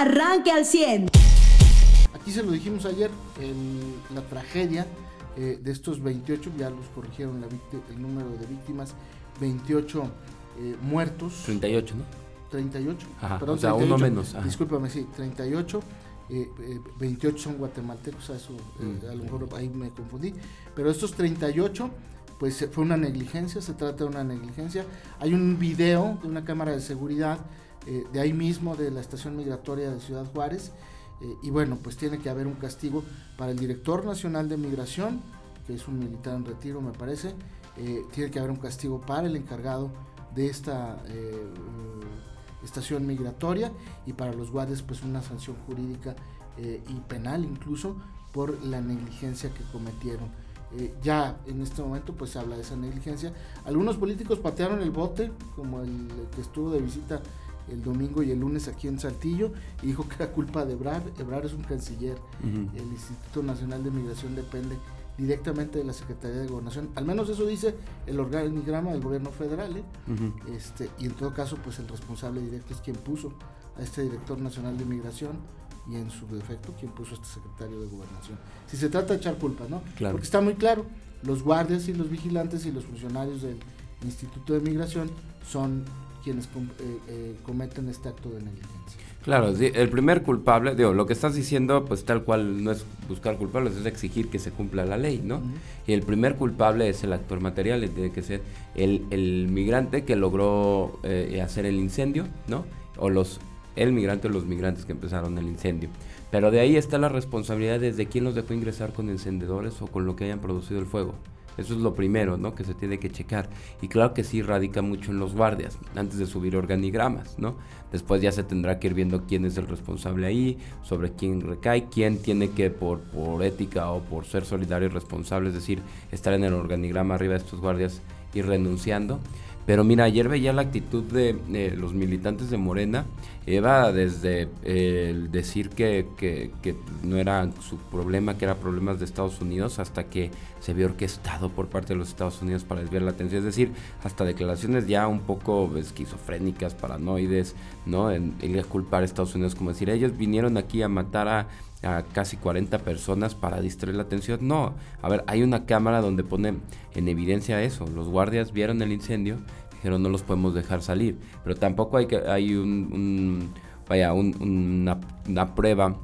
arranque al 100. Aquí se lo dijimos ayer, la tragedia eh, de estos 28, ya los corrigieron el número de víctimas, 28 eh, muertos. 38, ¿no? 38. Ajá, perdón, o sea, uno menos. Discúlpame, sí, 38. 28 son guatemaltecos, a eso mm. a lo mejor ahí me confundí, pero estos 38 pues fue una negligencia, se trata de una negligencia. Hay un video de una cámara de seguridad eh, de ahí mismo, de la estación migratoria de Ciudad Juárez, eh, y bueno, pues tiene que haber un castigo para el director nacional de migración, que es un militar en retiro me parece, eh, tiene que haber un castigo para el encargado de esta estación migratoria y para los guardias pues una sanción jurídica y penal incluso por la negligencia que cometieron. Ya en este momento pues se habla de esa negligencia. Algunos políticos patearon el bote, como el que estuvo de visita el domingo y el lunes aquí en Saltillo, y dijo que era culpa de Ebrard. Ebrard es un canciller. El Instituto Nacional de Migración depende directamente de la Secretaría de Gobernación. Al menos eso dice el organigrama del gobierno federal. ¿eh? este, y en todo caso, pues el responsable directo es quien puso a este director nacional de migración y en su defecto quien puso a este secretario de gobernación. Si se trata de echar culpa, ¿no? Claro. Porque está muy claro, los guardias y los vigilantes y los funcionarios del Instituto de Migración son quienes eh, eh, cometen este acto de negligencia. Claro, el primer culpable, digo, lo que estás diciendo, pues tal cual no es buscar culpables, es exigir que se cumpla la ley, ¿no? Y el primer culpable es el actor material, tiene que ser el, el migrante que logró eh, hacer el incendio, ¿no? O los el migrante o los migrantes que empezaron el incendio. Pero de ahí está la responsabilidad desde quién los dejó ingresar con encendedores o con lo que hayan producido el fuego. Eso es lo primero, ¿no? Que se tiene que checar. Y claro que sí radica mucho en los guardias, antes de subir organigramas, ¿no? Después ya se tendrá que ir viendo quién es el responsable ahí, sobre quién recae, quién tiene que, por, por ética o por ser solidario y responsable, es decir, estar en el organigrama arriba de estos guardias y renunciando. Pero mira, ayer veía la actitud de los militantes de Morena, Eva desde el decir que, que, no era su problema, que era problemas de Estados Unidos, hasta que se vio orquestado por parte de los Estados Unidos para desviar la atención, es decir, hasta declaraciones ya un poco esquizofrénicas, paranoides, ¿no? En, en culpar a Estados Unidos, como decir, ellos vinieron aquí a matar a a casi 40 personas para distraer la atención. No, a ver, hay una cámara donde pone en evidencia eso. Los guardias vieron el incendio, dijeron no los podemos dejar salir, pero tampoco hay que hay un, vaya una, una prueba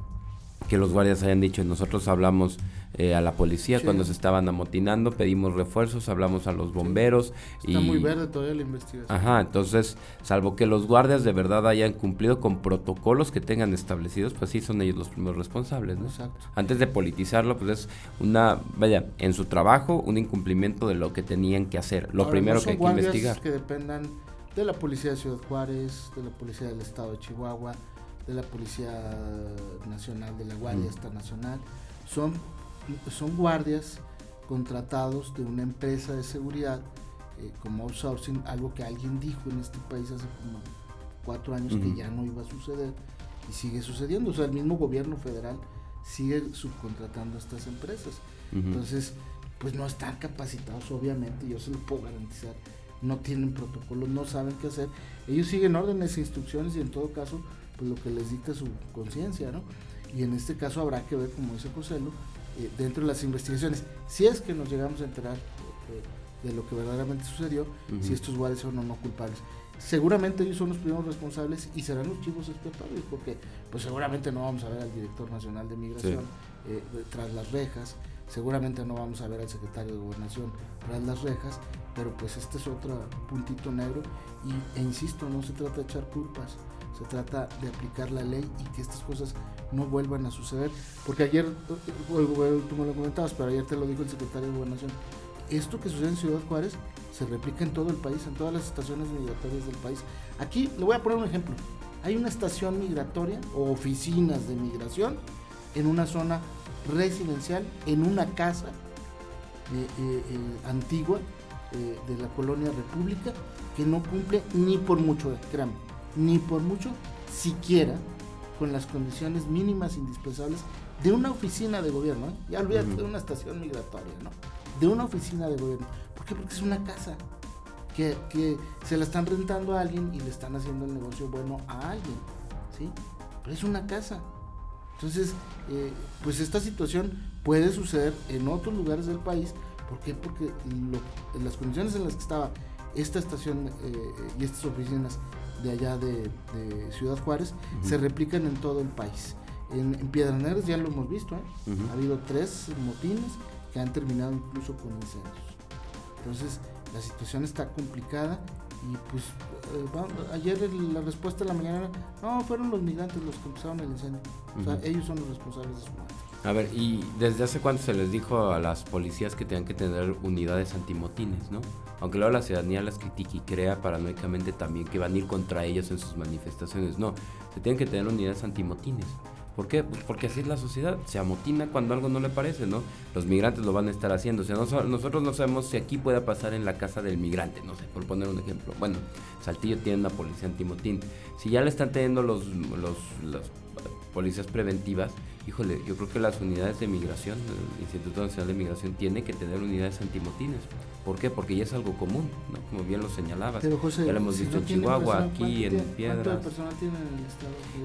que los guardias hayan dicho nosotros hablamos eh, a la policía cuando se estaban amotinando, pedimos refuerzos, hablamos a los bomberos. Está muy verde todavía la investigación. Ajá, entonces, salvo que los guardias de verdad hayan cumplido con protocolos que tengan establecidos, pues sí son ellos los primeros responsables, ¿no? Exacto. Antes de politizarlo, pues es una, vaya, en su trabajo, un incumplimiento de lo que tenían que hacer. Lo primero que hay que investigar. que dependan de la policía de Ciudad Juárez, de la policía del estado de Chihuahua, de la Policía Nacional, de la Guardia mm. Nacional, son son guardias contratados de una empresa de seguridad eh, como outsourcing, algo que alguien dijo en este país hace como cuatro años que ya no iba a suceder y sigue sucediendo. O sea, el mismo gobierno federal sigue subcontratando a estas empresas. Entonces, pues no están capacitados, obviamente, yo se lo puedo garantizar. No tienen protocolos, no saben qué hacer. Ellos siguen órdenes e instrucciones y en todo caso, pues lo que les dicta su conciencia, ¿no? Y en este caso habrá que ver, como dice José eh, dentro de las investigaciones, si es que nos llegamos a enterar de, lo que verdaderamente sucedió, si estos guardias son o no culpables. Seguramente ellos son los primeros responsables y serán los chivos expiatorios, porque pues seguramente no vamos a ver al director nacional de migración eh, tras las rejas, seguramente no vamos a ver al secretario de gobernación tras las rejas, pero pues este es otro puntito negro y, e insisto, no se trata de echar culpas, se trata de aplicar la ley y que estas cosas no vuelvan a suceder. Porque ayer, tú me lo comentabas, pero ayer te lo dijo el secretario de Gobernación, esto que sucede en Ciudad Juárez se replica en todo el país, en todas las estaciones migratorias del país. Aquí le voy a poner un ejemplo. Hay una estación migratoria o oficinas de migración en una zona residencial, en una casa eh, eh, eh, antigua de la colonia República, que no cumple ni por mucho, créanme, ni por mucho, siquiera con las condiciones mínimas indispensables de una oficina de gobierno, ¿eh? ya olvídate de una estación migratoria, ¿no? De una oficina de gobierno. ¿Por qué? Porque es una casa que, que, se la están rentando a alguien y le están haciendo el negocio bueno a alguien, ¿sí? pero es una casa. Entonces, eh, pues esta situación puede suceder en otros lugares del país. ¿Por qué? Porque en las condiciones en las que estaba esta estación eh, y estas oficinas de allá de, Ciudad Juárez se replican en todo el país. En, Piedra Negra ya lo hemos visto, ¿eh? ha habido tres motines que han terminado incluso con incendios. Entonces la situación está complicada y pues eh, ayer la respuesta de la mañana no, fueron los migrantes los que empezaron el incendio. O sea, ellos son los responsables de su muerte. A ver, ¿y desde hace cuánto se les dijo a las policías que tenían que tener unidades antimotines, no? Aunque luego la ciudadanía las critica y crea paranoicamente también que van a ir contra ellos en sus manifestaciones. No, se tienen que tener unidades antimotines. ¿Por qué? Pues porque así es la sociedad, se amotina cuando algo no le parece, ¿no? Los migrantes lo van a estar haciendo. O sea, nosotros no sabemos si aquí pueda pasar en la casa del migrante, no sé, por poner un ejemplo. Bueno, Saltillo tiene una policía antimotín. Si ya le están teniendo los, los policías preventivas, híjole, yo creo que las unidades de migración, el Instituto Nacional de Migración tiene que tener unidades antimotines. ¿Por qué? Porque ya es algo común, ¿no? Como bien lo señalabas. Pero José, ya lo hemos visto en Chihuahua, aquí, en Piedras.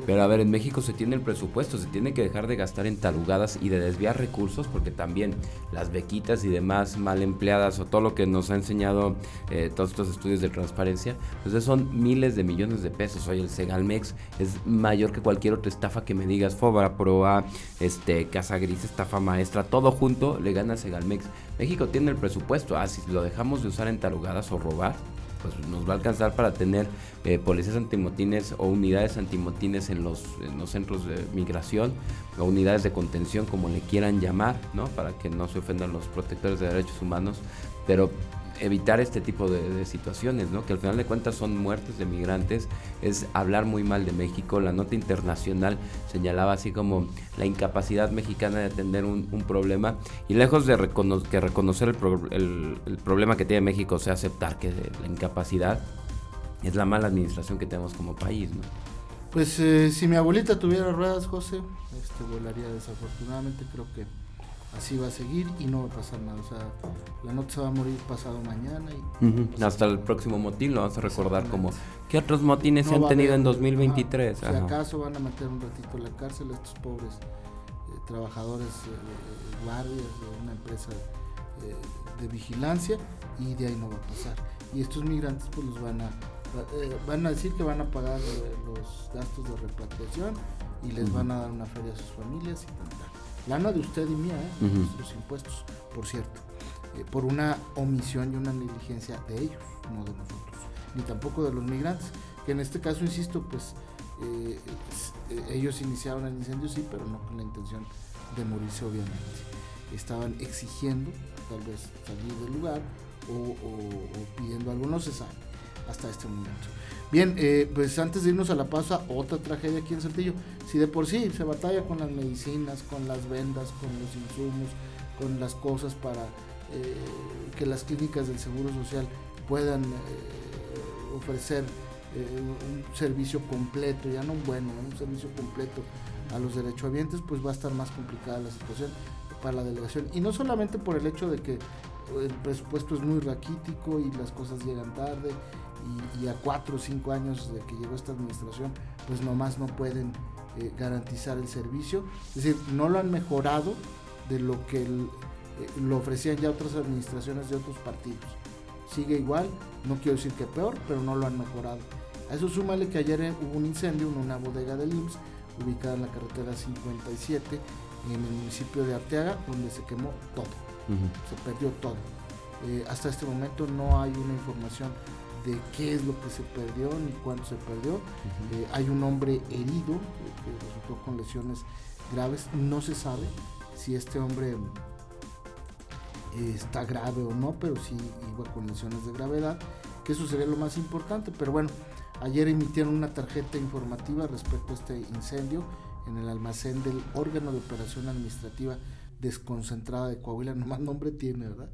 Pero a ver, en México se tiene el presupuesto, se tiene que dejar de gastar en tarugadas y de desviar recursos, porque también las bequitas y demás mal empleadas o todo lo que nos ha enseñado eh, todos estos estudios de transparencia, pues son miles de millones de pesos. Oye, el Segalmex es mayor que cualquier otra estafa que me digas, Fobra, Proa, este, Casa Gris, estafa maestra, todo junto le gana Segalmex. México tiene el presupuesto, ah, si lo dejamos de usar en tarugadas o robar, pues nos va a alcanzar para tener eh, policías antimotines o unidades antimotines en los, en los centros de migración o unidades de contención, como le quieran llamar, ¿no? Para que no se ofendan los protectores de derechos humanos. Pero evitar este tipo de, situaciones, ¿no? que al final de cuentas son muertes de migrantes, es hablar muy mal de México. La nota internacional señalaba así como la incapacidad mexicana de atender un, problema y lejos de que reconocer el, el, problema que tiene México, o sea, aceptar que la incapacidad es la mala administración que tenemos como país. Pues eh, si mi abuelita tuviera ruedas, José, este, volaría desafortunadamente, creo que así va a seguir y no va a pasar nada. O sea, la nota se va a morir pasado mañana. Y, Hasta el próximo motín lo vamos a recordar como, ¿qué otros motines se han tenido en 2023? si acaso van a meter un ratito en la cárcel a estos pobres eh, trabajadores, eh, guardias de una empresa eh, de vigilancia y de ahí no va a pasar. Y estos migrantes pues los van a, van a decir que van a pagar los gastos de repatriación y les van a dar una feria a sus familias y tal. Lana de usted y mía, ¿eh? nuestros impuestos, por cierto, eh, por una omisión y una negligencia de ellos, no de nosotros, ni tampoco de los migrantes, que en este caso, insisto, pues eh, ellos iniciaron el incendio, sí, pero no con la intención de morirse, obviamente. Estaban exigiendo, tal vez, salir del lugar o, pidiendo algo, no se sabe hasta este momento. Bien, eh, pues antes de irnos a la pausa, otra tragedia aquí en Saltillo. Si de por sí se batalla con las medicinas, con las vendas, con los insumos, con las cosas para eh, que las clínicas del Seguro Social puedan eh, ofrecer un servicio completo, ya no un bueno, un servicio completo a los derechohabientes, pues va a estar más complicada la situación para la delegación. Y no solamente por el hecho de que el presupuesto es muy raquítico y las cosas llegan tarde y, a cuatro o cinco años de que llegó esta administración, pues nomás no pueden eh, garantizar el servicio. Es decir, no lo han mejorado de lo que eh, lo ofrecían ya otras administraciones de otros partidos. Sigue igual, no quiero decir que peor, pero no lo han mejorado. A eso súmale que ayer eh, hubo un incendio en una bodega del IMSS, ubicada en la carretera 57, en el municipio de Arteaga, donde se quemó todo. Se perdió todo. hasta este momento no hay una información de qué es lo que se perdió ni cuánto se perdió. Eh, hay un hombre herido eh, que resultó con lesiones graves. No se sabe si este hombre eh, está grave o no, pero sí iba con lesiones de gravedad, que eso sería lo más importante. Pero bueno, ayer emitieron una tarjeta informativa respecto a este incendio en el almacén del órgano de operación administrativa desconcentrada de Coahuila, nomás nombre tiene, ¿verdad?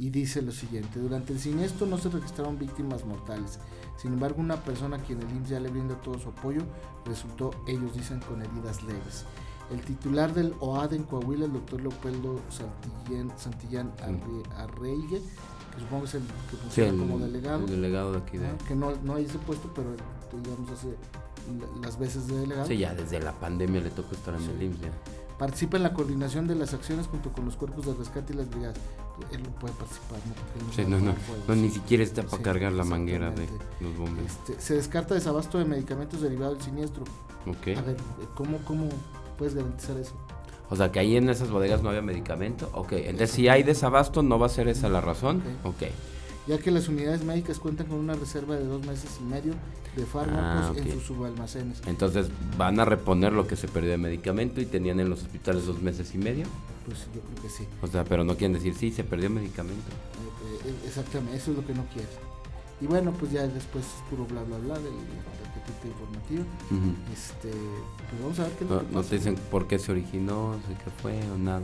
y dice lo siguiente, durante el siniestro no se registraron víctimas mortales, sin embargo una persona a quien el IMSS ya le brinda todo su apoyo resultó, ellos dicen, con heridas leves. El titular del OAD en Coahuila, el doctor Leopoldo Santillán, Santillán Arreigue, que supongo que es el que funciona como delegado. El delegado de aquí de... que no, no hay ese puesto, pero digamos hace las veces de delegado. Sí, ya desde la pandemia le tocó estar en el IMSS. Participa en la coordinación de las acciones junto con los cuerpos de rescate y las brigadas. Él no puede participar, ¿no? sí, no, no, no, ni siquiera está para cargar la manguera de los bomberos. Este, se descarta desabasto de medicamentos derivados del siniestro. Ok. A ver, ¿cómo, cómo puedes garantizar eso? O sea, que ahí en esas bodegas no había medicamento. Ok, entonces si hay desabasto, ¿no va a ser esa la razón? Ok. Ya que las unidades médicas cuentan con una reserva de dos meses y medio de fármacos ah, en sus subalmacenes. Entonces, ¿van a reponer lo que se perdió de medicamento y tenían en los hospitales dos meses y medio? Pues yo creo que sí. O sea, pero no quieren decir, sí, se perdió medicamento. Eh, eh, exactamente, eso es lo que no quieres. Y bueno, pues ya después es puro bla bla bla del, paquetito informativo. este, pues vamos a ver qué no, no te dicen por qué se originó, qué fue o nada.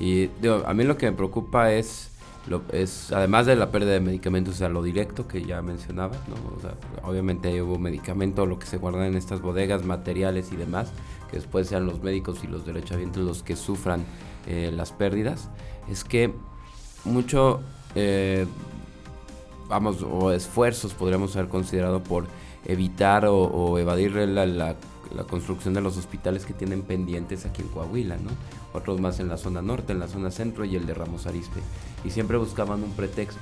Y digo, a mí lo que me preocupa es, lo, es además de la pérdida de medicamentos, sea, lo directo que ya mencionaba, ¿no? O sea, obviamente hubo medicamento, lo que se guarda en estas bodegas, materiales y demás, que después sean los médicos y los derechohabientes los que sufran eh, las pérdidas, es que mucho eh, vamos, o esfuerzos podríamos haber considerado por evitar o, evadir la, construcción de los hospitales que tienen pendientes aquí en Coahuila, ¿no? Otros más en la zona norte, en la zona centro y el de Ramos Arispe. Y siempre buscaban un pretexto.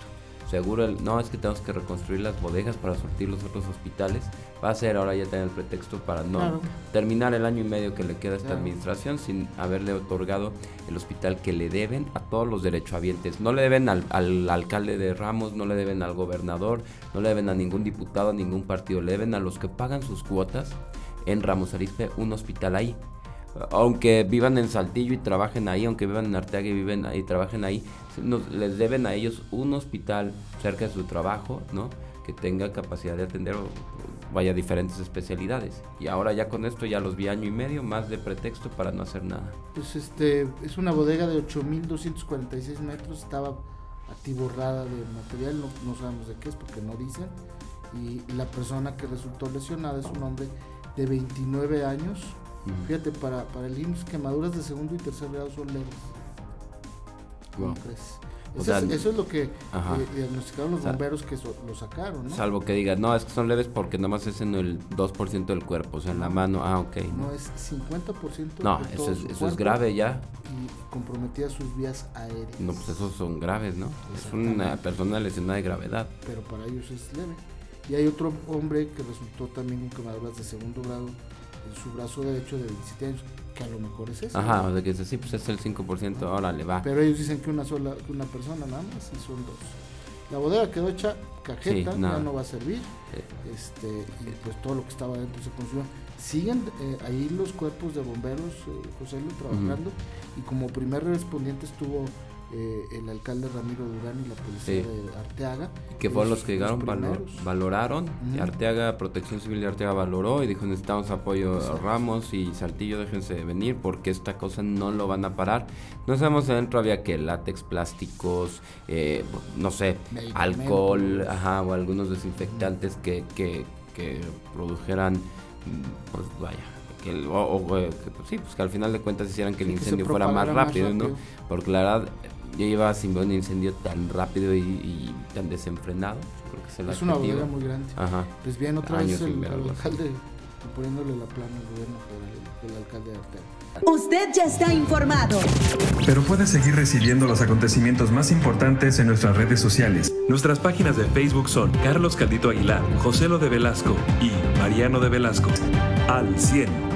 Seguro no es que tenemos que reconstruir las bodegas para sortir los otros hospitales. Va a ser ahora ya tener el pretexto para no terminar el año y medio que le queda a esta administración sin haberle otorgado el hospital que le deben a todos los derechohabientes. No le deben al, al, alcalde de Ramos no le deben al gobernador no le deben a ningún diputado a ningún partido. Le deben a los que pagan sus cuotas en Ramos Arizpe un hospital ahí aunque vivan en Saltillo y trabajen ahí, aunque vivan en Arteaga y viven ahí, trabajen ahí, les deben a ellos un hospital cerca de su trabajo, ¿no? Que tenga capacidad de atender vaya diferentes especialidades. Y ahora ya con esto ya los vi año y medio más de pretexto para no hacer nada. Pues este es una bodega de 8.246 metros, estaba atiborrada de material, no, no sabemos de qué es porque no dicen. Y la persona que resultó lesionada es un hombre de 29 años, Fíjate, para, para el IMSS, quemaduras de segundo y tercer grado son leves. ¿Cómo crees? Eso, es, lo que eh, diagnosticaron los bomberos que lo sacaron, ¿no? Salvo que digas, no, es que son leves porque nada más es en el 2% del cuerpo, o sea, en la mano, ah, ok. No, es 50% No, eso, es, eso es grave ya. Y comprometía sus vías aéreas. No, pues esos son graves, ¿no? Es una persona lesionada de gravedad. Pero para ellos es leve. Y hay otro hombre que resultó también con quemaduras de segundo grado su brazo derecho de 27 años, que a lo mejor es eso. Ajá, o sea que es así, pues es el 5%, ahora le va. Pero ellos dicen que una sola, que una persona nada más, y son dos. La bodega quedó hecha cajeta, ya no va a servir. Este, y pues todo lo que estaba dentro se consumió. Siguen eh, ahí los cuerpos de bomberos, eh, José Luis, trabajando, y como primer respondiente estuvo eh, el alcalde Ramiro Durán y la policía de Arteaga. Que fueron los, que llegaron, valoraron. Arteaga, Protección Civil de Arteaga valoró y dijo necesitamos apoyo a Ramos y Saltillo, déjense venir porque esta cosa no lo van a parar. No sabemos adentro había que látex, plásticos, eh, no sé, alcohol, ajá, o algunos desinfectantes que, que, que produjeran, pues vaya, que, o, pues sí, pues que al final de cuentas hicieran que el incendio fuera más rápido, más rápido, ¿no? Porque la verdad, yo iba sin ver un incendio tan rápido y, tan desenfrenado. es, una bodega muy grande. Ajá. Pues bien, otra vez el, alcalde poniéndole la plana al gobierno federal, el alcalde de Arteaga. Usted ya está informado. Pero puede seguir recibiendo los acontecimientos más importantes en nuestras redes sociales. Nuestras páginas de Facebook son Carlos Caldito Aguilar, José Lo de Velasco y Mariano de Velasco. Al 100.